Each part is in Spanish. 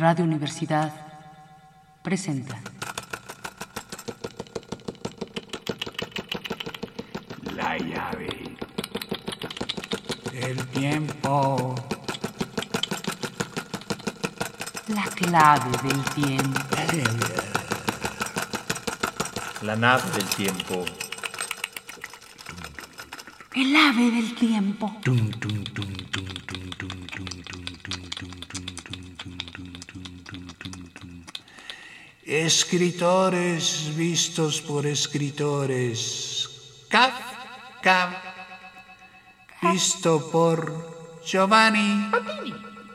Radio Universidad presenta. La llave del tiempo. La clave del tiempo. La nave del tiempo. Tum, tum, tum, tum. Escritores vistos por escritores. Kafka. Visto por Giovanni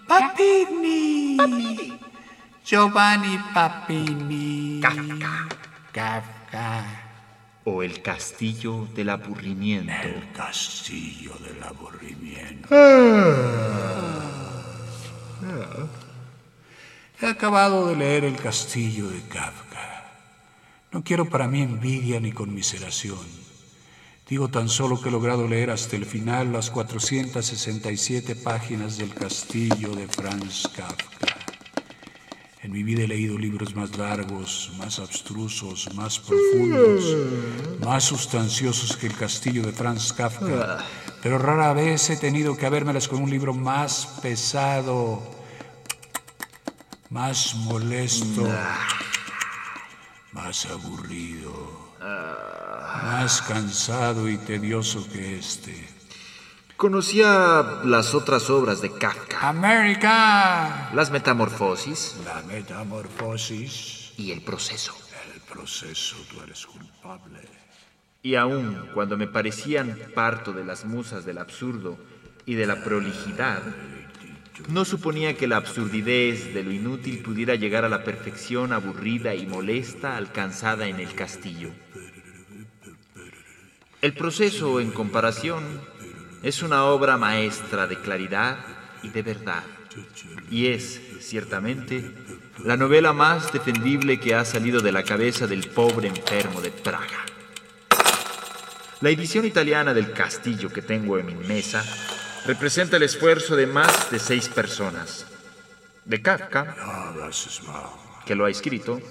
Papini. Giovanni Papini. Kafka. Kafka. O el castillo del aburrimiento. El castillo del aburrimiento. He acabado de leer El castillo de Kafka. No quiero para mí envidia ni conmiseración. Digo tan solo que he logrado leer hasta el final las 467 páginas del castillo de Franz Kafka. En mi vida he leído libros más largos, más abstrusos, más profundos, más sustanciosos que el castillo de Franz Kafka. Pero rara vez he tenido que habérmelas con un libro más pesado, más molesto, más aburrido, más cansado y tedioso que este. Conocía las otras obras de Kafka. América. Las Metamorfosis La metamorfosis, y El Proceso. el proceso, tú eres culpable. Y aún cuando me parecían parto de las musas del absurdo y de la prolijidad, no suponía que la absurdidez de lo inútil pudiera llegar a la perfección aburrida y molesta alcanzada en el castillo. El proceso, en comparación, es una obra maestra de claridad y de verdad, y es, ciertamente, la novela más defendible que ha salido de la cabeza del pobre enfermo de Praga. La edición italiana del Castillo que tengo en mi mesa representa el esfuerzo de más de seis personas. De Kafka, que lo ha escrito,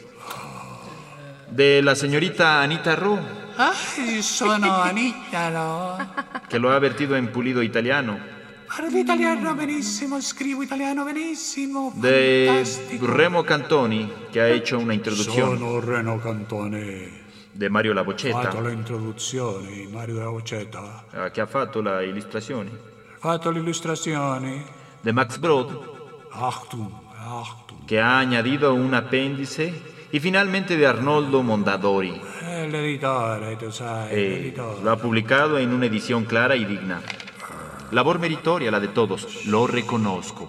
de la señorita Anita Ro, Ah, sono Anitalo. Che lo ha avvertito in pulito italiano. Parlo italiano benissimo, scrivo italiano benissimo. De Remo Cantoni, che ha fatto una introduzione. Sono Reno Cantoni. De Mario La Bocetta. Ha fatto le introduzioni, Mario La Bocetta. Ah, eh, che ha fatto le illustrazioni. Ha fatto le illustrazioni. De Max Brod. Achtung, Achtung. Che ha añadido un appendice y finalmente de Arnoldo Mondadori, Eh, l'editore, tu sai, Eh, lo ha publicado en una edición clara y digna. Labor meritoria la de todos, lo reconozco.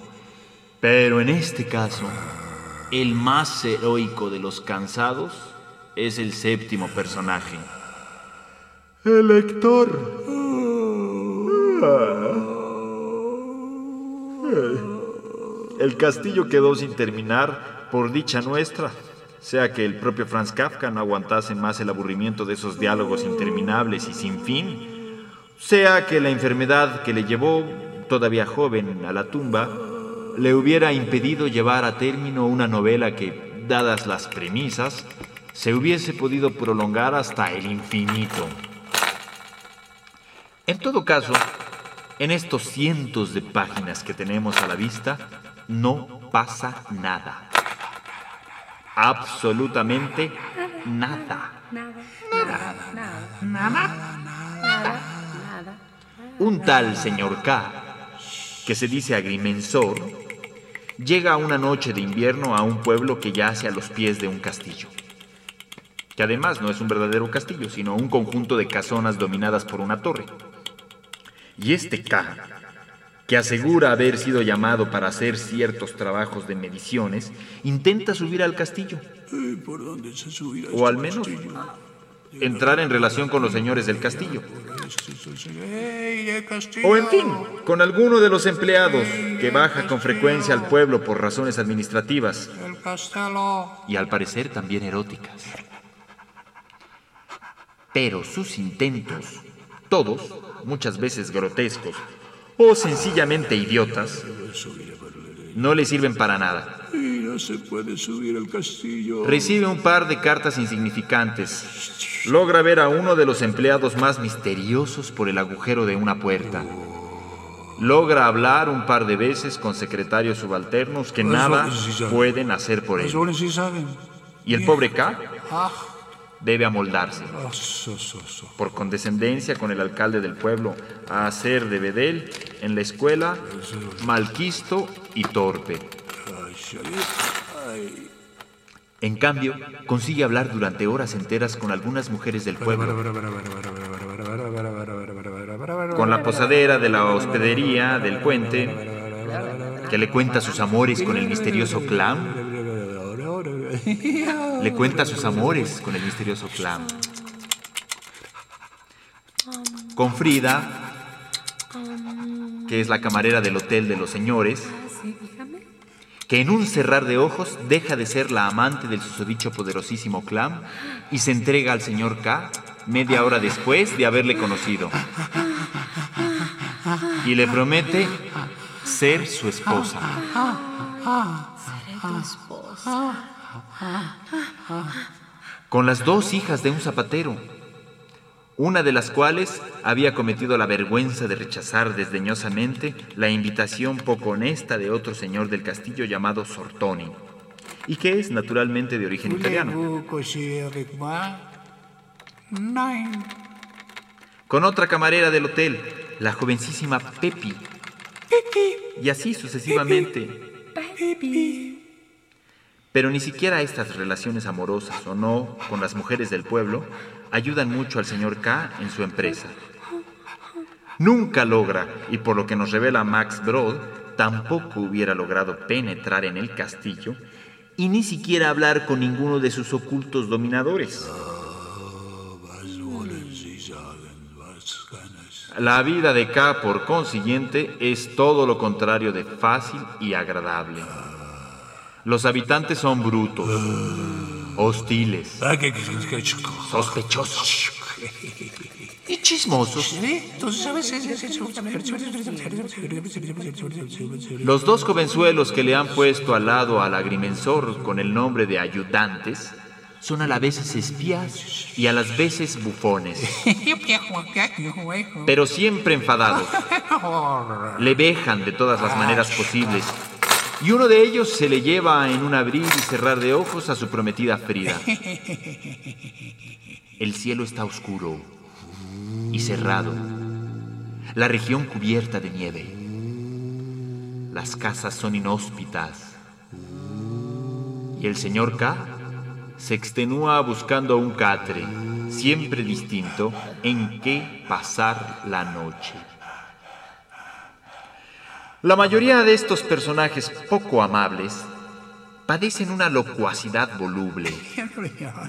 Pero en este caso, el más heroico de los cansados es el séptimo personaje. El lector. El castillo quedó sin terminar por dicha nuestra, sea que el propio Franz Kafka no aguantase más el aburrimiento de esos diálogos interminables y sin fin, sea que la enfermedad que le llevó, todavía joven, a la tumba, le hubiera impedido llevar a término una novela que, dadas las premisas, se hubiese podido prolongar hasta el infinito. En todo caso, en estos cientos de páginas que tenemos a la vista, no pasa nada. Absolutamente nada. Un tal señor K, que se dice agrimensor, llega una noche de invierno a un pueblo que yace a los pies de un castillo. Que además no es un verdadero castillo, sino un conjunto de casonas dominadas por una torre. Y este K, que asegura haber sido llamado para hacer ciertos trabajos de mediciones, intenta subir al castillo, ¿Por dónde se subirá o al este menos castillo? entrar en relación con los señores del castillo. ¡Ey, el castillo! O en fin, con alguno de los empleados que baja con frecuencia al pueblo por razones administrativas y al parecer también eróticas. Pero sus intentos, todos, muchas veces grotescos, o sencillamente idiotas, no le sirven para nada. Recibe un par de cartas insignificantes. Logra ver a uno de los empleados más misteriosos por el agujero de una puerta. Logra hablar un par de veces con secretarios subalternos que nada pueden hacer por él. Y el pobre K Ah, debe amoldarse. por condescendencia con el alcalde del pueblo, a hacer de Bedel en la escuela malquisto y torpe. En cambio, consigue hablar durante horas enteras con algunas mujeres del pueblo, con la posadera de la hospedería del puente, que le cuenta sus amores con el misterioso clam, le cuenta sus amores con el misterioso clam. Con Frida, que es la camarera del hotel de los señores, que en un cerrar de ojos deja de ser la amante del susodicho poderosísimo Clam y se entrega al señor K media hora después de haberle conocido. Y le promete ser su esposa. Con las dos hijas de un zapatero, una de las cuales había cometido la vergüenza de rechazar desdeñosamente la invitación poco honesta de otro señor del castillo llamado Sortoni, y que es naturalmente de origen italiano. Con otra camarera del hotel, la jovencísima Pepi. Y así sucesivamente. Pero ni siquiera estas relaciones amorosas o no con las mujeres del pueblo ayudan mucho al señor K en su empresa. Nunca logra, y por lo que nos revela Max Brod, tampoco hubiera logrado penetrar en el castillo y ni siquiera hablar con ninguno de sus ocultos dominadores. La vida de K, por consiguiente, es todo lo contrario de fácil y agradable. Los habitantes son brutos, hostiles, Ah, sospechosos y chismosos. Los dos jovenzuelos que le han puesto al lado al agrimensor con el nombre de ayudantes son a la vez espías y a las veces bufones, pero siempre enfadados. Le vejan de todas las maneras posibles. Y uno de ellos se le lleva en un abrir y cerrar de ojos a su prometida Frida. El cielo está oscuro y cerrado. La región cubierta de nieve. Las casas son inhóspitas. Y el señor K se extenúa buscando un catre, siempre distinto, en que pasar la noche. La mayoría de estos personajes poco amables padecen una locuacidad voluble.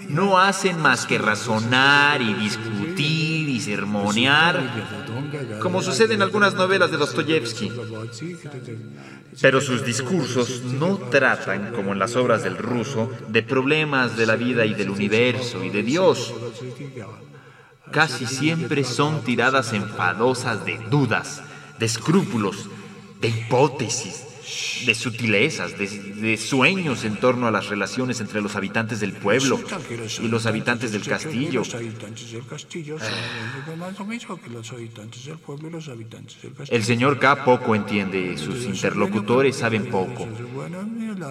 No hacen más que razonar y discutir y sermonear, como sucede en algunas novelas de Dostoyevsky. Pero sus discursos no tratan, como en las obras del ruso, de problemas de la vida y del universo y de Dios. Casi siempre son tiradas enfadosas de dudas, de escrúpulos, de hipótesis, de sutilezas, de, de sueños en torno a las relaciones entre habitantes del pueblo y habitantes del castillo. Los habitantes del pueblo y los habitantes del castillo. El señor K poco entiende, sus interlocutores saben poco.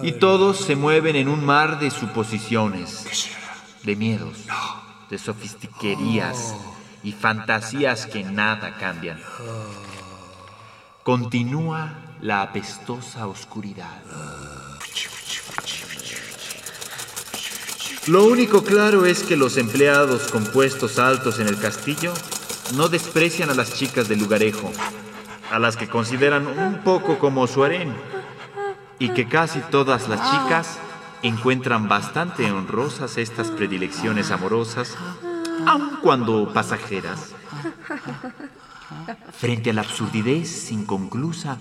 Y todos se mueven en un mar de suposiciones, de miedos, de sofistiquerías y fantasías que nada cambian. Continúa la apestosa oscuridad. Lo único claro es que los empleados con puestos altos en el castillo no desprecian a las chicas del lugarejo, a las que consideran un poco como su harén, y que casi todas las chicas encuentran bastante honrosas estas predilecciones amorosas, aun cuando pasajeras. Frente a la absurdidez inconclusa,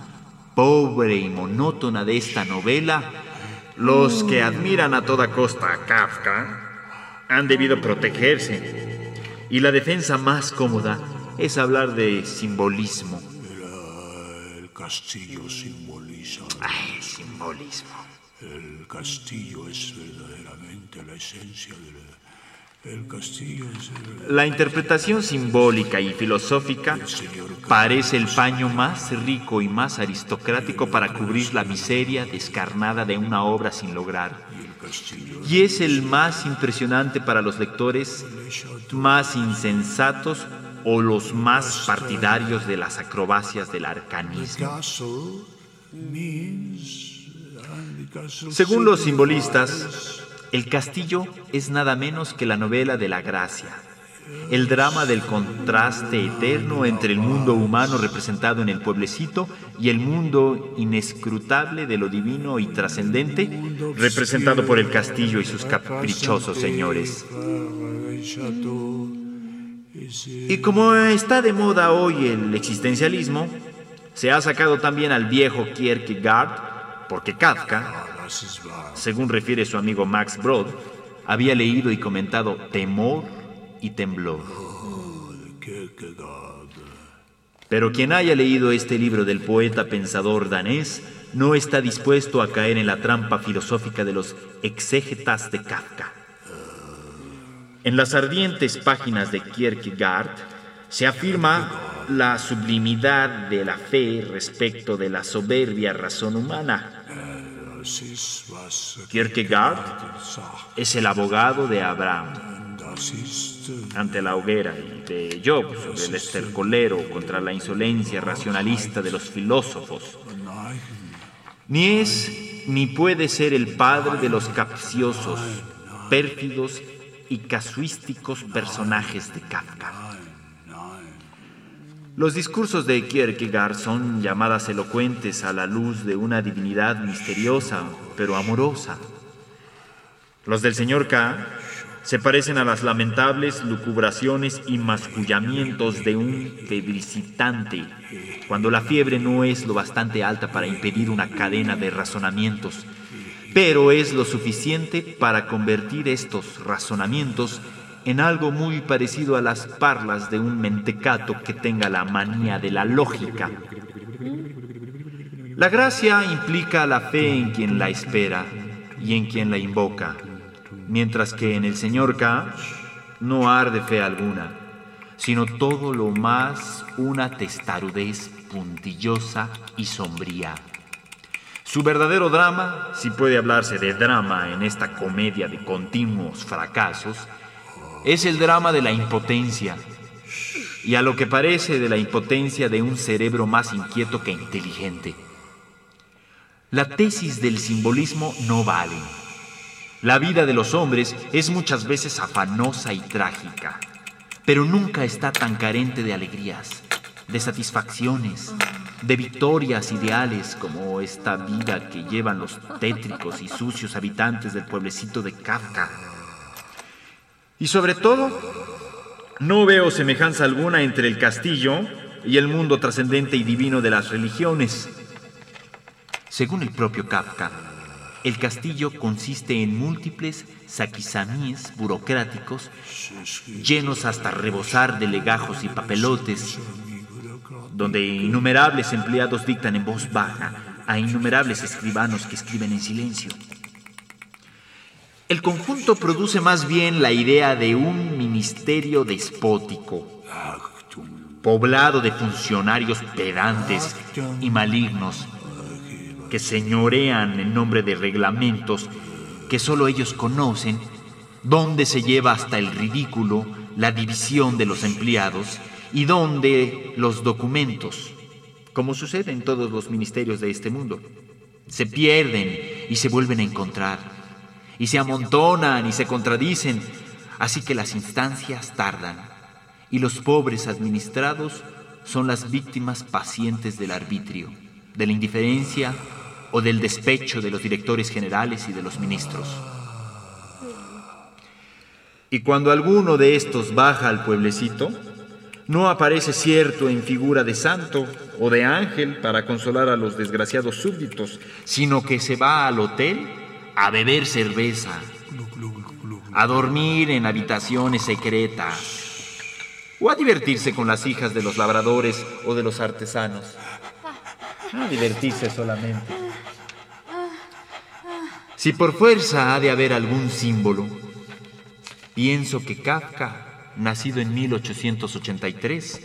pobre y monótona de esta novela, los que admiran a toda costa a Kafka han debido protegerse. Y la defensa más cómoda es hablar de simbolismo. El castillo simboliza. Ay, simbolismo. El castillo es verdaderamente la esencia del... El castillo es el... La interpretación simbólica y filosófica parece el paño más rico y más aristocrático para cubrir la miseria descarnada de una obra sin lograr. Y es el más impresionante para los lectores más insensatos o los más partidarios de las acrobacias del arcanismo. Según los simbolistas, el castillo es nada menos que la novela de la gracia, el drama del contraste eterno entre el mundo humano representado en el pueblecito y el mundo inescrutable de lo divino y trascendente representado por el castillo y sus caprichosos señores. Y como está de moda hoy el existencialismo, se ha sacado también al viejo Kierkegaard, porque Kafka, según refiere su amigo Max Brod, había leído y comentado temor y temblor. Pero quien haya leído este libro del poeta pensador danés no está dispuesto a caer en la trampa filosófica de los exégetas de Kafka. En las ardientes páginas de Kierkegaard se afirma la sublimidad de la fe respecto de la soberbia razón humana. Kierkegaard es el abogado de Abraham ante la hoguera y de Job sobre el estercolero contra la insolencia racionalista de los filósofos. Ni es ni puede ser el padre de los capciosos, pérfidos y casuísticos personajes de Kafka. Los discursos de Kierkegaard son llamadas elocuentes a la luz de una divinidad misteriosa, pero amorosa. Los del señor K se parecen a las lamentables lucubraciones y mascullamientos de un febricitante, cuando la fiebre no es lo bastante alta para impedir una cadena de razonamientos pero es lo suficiente para convertir estos razonamientos en algo muy parecido a las parlas de un mentecato que tenga la manía de la lógica. La gracia implica la fe en quien la espera y en quien la invoca, mientras que en el Señor K no arde fe alguna, sino todo lo más una testarudez puntillosa y sombría. Su verdadero drama, si puede hablarse de drama en esta comedia de continuos fracasos, es el drama de la impotencia, y a lo que parece de la impotencia de un cerebro más inquieto que inteligente. La tesis del simbolismo no vale. La vida de los hombres es muchas veces afanosa y trágica, pero nunca está tan carente de alegrías, de satisfacciones, de victorias ideales como esta vida que llevan los tétricos y sucios habitantes del pueblecito de Kafka. Y sobre todo, no veo semejanza alguna entre el castillo y el mundo trascendente y divino de las religiones. Según el propio Kafka, el castillo consiste en múltiples saquisamíes burocráticos llenos hasta rebosar de legajos y papelotes donde innumerables empleados dictan en voz baja a innumerables escribanos que escriben en silencio. El conjunto produce más bien la idea de un ministerio despótico, poblado de funcionarios pedantes y malignos que señorean en nombre de reglamentos que solo ellos conocen, donde se lleva hasta el ridículo la división de los empleados y donde los documentos, como sucede en todos los ministerios de este mundo, se pierden y se vuelven a encontrar, y se amontonan y se contradicen, así que las instancias tardan, y los pobres administrados son las víctimas pacientes del arbitrio, de la indiferencia o del despecho de los directores generales y de los ministros. Y cuando alguno de estos baja al pueblecito, no aparece cierto en figura de santo o de ángel para consolar a los desgraciados súbditos, sino que se va al hotel a beber cerveza, a dormir en habitaciones secretas o a divertirse con las hijas de los labradores o de los artesanos. A divertirse solamente. Si por fuerza ha de haber algún símbolo, pienso que Kafka, nacido en 1883,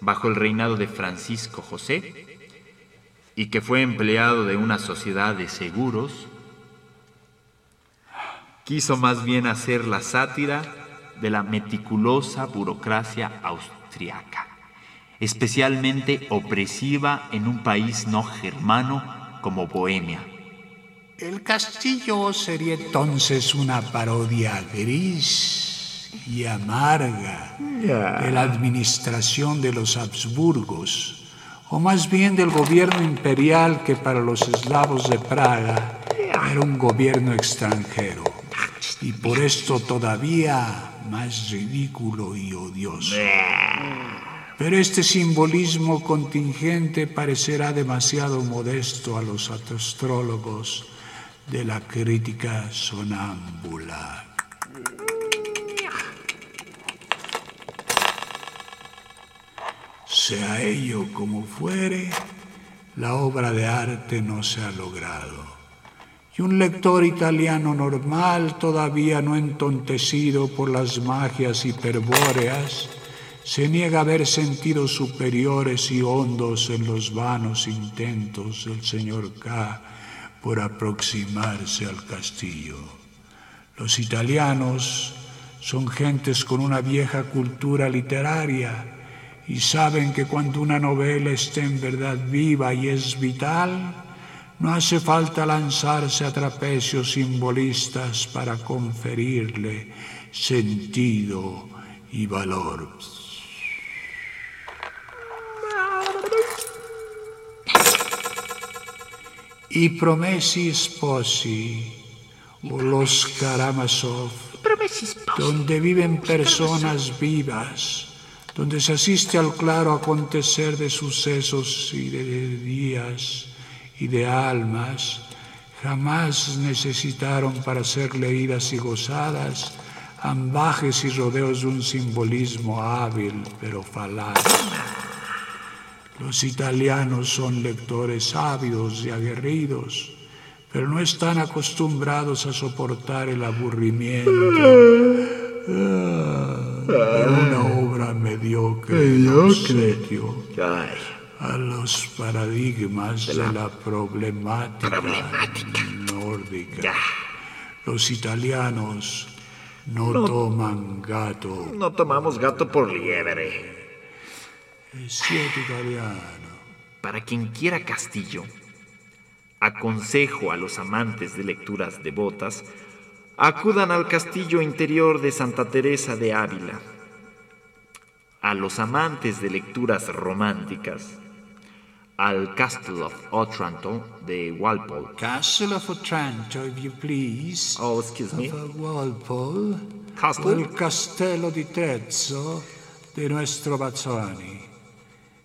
bajo el reinado de Francisco José, y que fue empleado de una sociedad de seguros, quiso más bien hacer la sátira de la meticulosa burocracia austriaca, especialmente opresiva en un país no germano como Bohemia. El castillo sería entonces una parodia gris y amarga de la administración de los Habsburgos o más bien del gobierno imperial que para los eslavos de Praga era un gobierno extranjero, y por esto todavía más ridículo y odioso. Pero este simbolismo contingente parecerá demasiado modesto a los astrólogos de la crítica sonámbula. Sea ello como fuere, la obra de arte no se ha logrado. Y un lector italiano normal, todavía no entontecido por las magias hiperbóreas, se niega a ver sentidos superiores y hondos en los vanos intentos del señor K por aproximarse al castillo. Los italianos son gentes con una vieja cultura literaria, y saben que cuando una novela está en verdad viva y es vital, no hace falta lanzarse a trapecios simbolistas para conferirle sentido y valor. Y Promesi Sposi, o los Karamazov, donde viven personas vivas, donde se asiste al claro acontecer de sucesos y de días y de almas, jamás necesitaron para ser leídas y gozadas ambajes y rodeos de un simbolismo hábil pero falaz. Los italianos son lectores ávidos y aguerridos, pero no están acostumbrados a soportar el aburrimiento de una obra mediocre, mediocre. A los paradigmas de la, problemática, nórdica. Los italianos no, toman gato. No tomamos gato por liebre. Es italiano. Para quien quiera castillo, aconsejo a los amantes de lecturas devotas acudan al castillo interior de Santa Teresa de Ávila. A los amantes de lecturas románticas, al Castle of Otranto de Walpole. Castle of Otranto, if you please. Oh, excuse me. Of Walpole. Castle? El Castello di Trezzo de nuestro Bazzoni.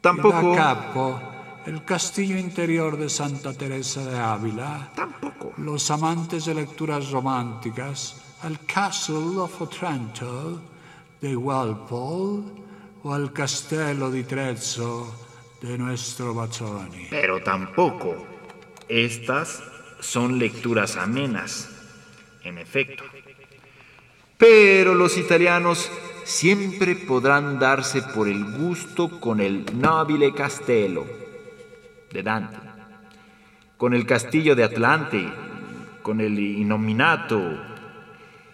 Tampoco. Da capo, el castillo interior de Santa Teresa de Ávila. Tampoco. Los amantes de lecturas románticas, al Castle of Otranto de Walpole o al Castello di Trezzo de nuestro Bazzoni. Pero tampoco. Estas son lecturas amenas, en efecto. Pero los italianos siempre podrán darse por el gusto con el Nobile Castello de Dante, con el castillo de Atlante, con el Innominato,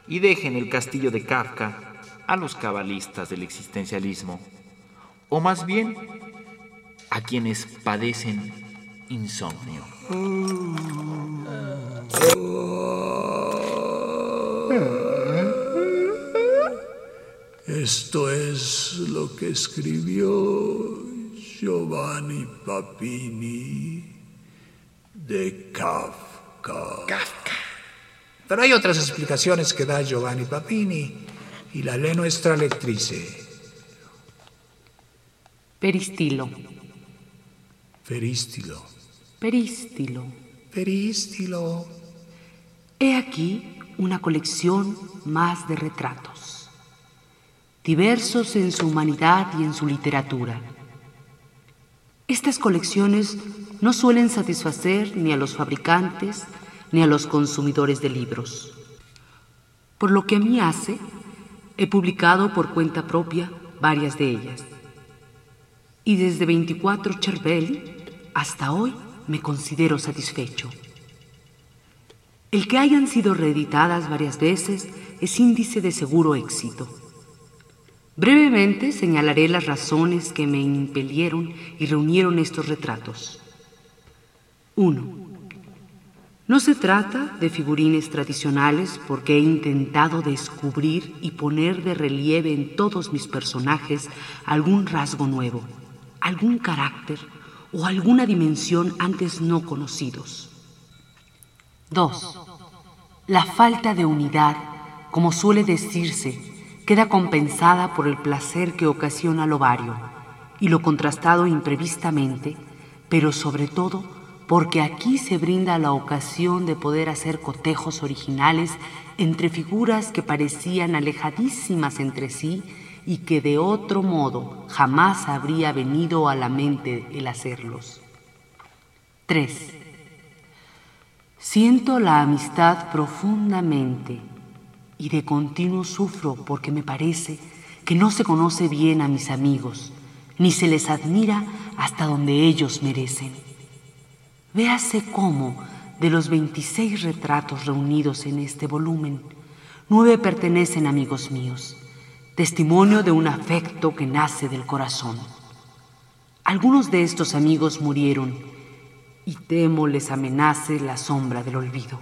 y dejen el castillo de Kafka a los cabalistas del existencialismo, o más bien a quienes padecen insomnio. Esto es lo que escribió Giovanni Papini de Kafka. Kafka. Pero hay otras explicaciones que da Giovanni Papini y la lee nuestra lectrice. Peristilo. Peristilo. Peristilo. Peristilo. He aquí una colección más de retratos, diversos en su humanidad y en su literatura. Estas colecciones no suelen satisfacer ni a los fabricantes, ni a los consumidores de libros. Por lo que a mí hace, he publicado por cuenta propia varias de ellas. Y desde 24 Cervelli hasta hoy me considero satisfecho. El que hayan sido reeditadas varias veces es índice de seguro éxito. Brevemente señalaré las razones que me impelieron y reunieron estos retratos. 1. No se trata de figurines tradicionales porque he intentado descubrir y poner de relieve en todos mis personajes algún rasgo nuevo, algún carácter o alguna dimensión antes no conocidos. 2. La falta de unidad, como suele decirse, queda compensada por el placer que ocasiona el ovario y lo contrastado imprevistamente, pero sobre todo porque aquí se brinda la ocasión de poder hacer cotejos originales entre figuras que parecían alejadísimas entre sí y que de otro modo jamás habría venido a la mente el hacerlos. 3. Siento la amistad profundamente y de continuo sufro porque me parece que no se conoce bien a mis amigos, ni se les admira hasta donde ellos merecen. Véase cómo, de los 26 retratos reunidos en este volumen, nueve pertenecen amigos míos, testimonio de un afecto que nace del corazón. Algunos de estos amigos murieron y temo les amenace la sombra del olvido.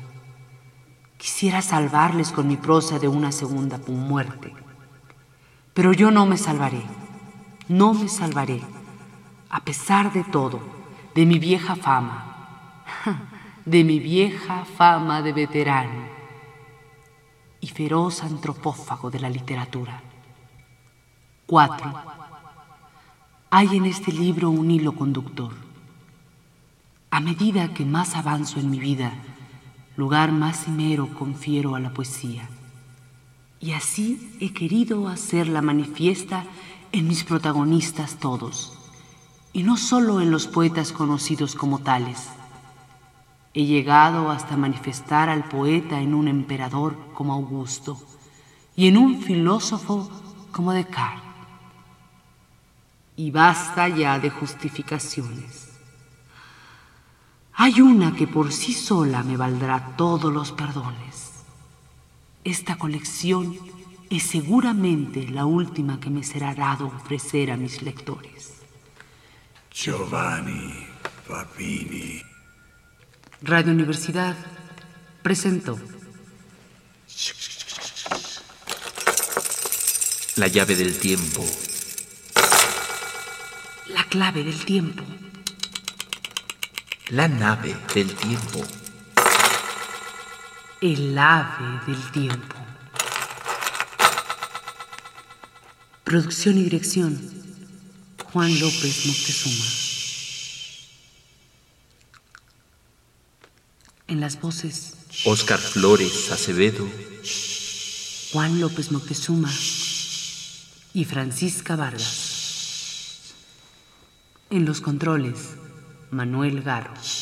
Quisiera salvarles con mi prosa de una segunda muerte, pero yo no me salvaré, no me salvaré, a pesar de todo, de mi vieja fama, de mi vieja fama de veterano y feroz antropófago de la literatura. 4. Hay en este libro un hilo conductor a medida que más avanzo en mi vida, lugar más cimero confiero a la poesía. Y así he querido hacerla manifiesta en mis protagonistas todos, y no solo en los poetas conocidos como tales. He llegado hasta manifestar al poeta en un emperador como Augusto y en un filósofo como Descartes. Y basta ya de justificaciones. Hay una que por sí sola me valdrá todos los perdones. Esta colección es seguramente la última que me será dado ofrecer a mis lectores. Giovanni Papini. Radio Universidad presentó La llave del tiempo. La clave del tiempo. La nave del tiempo. El ave del tiempo. Producción y dirección. Juan López Moctezuma. En las voces. Oscar Flores Acevedo. Juan López Moctezuma y Francisca Vargas. En los controles. Manuel Garros.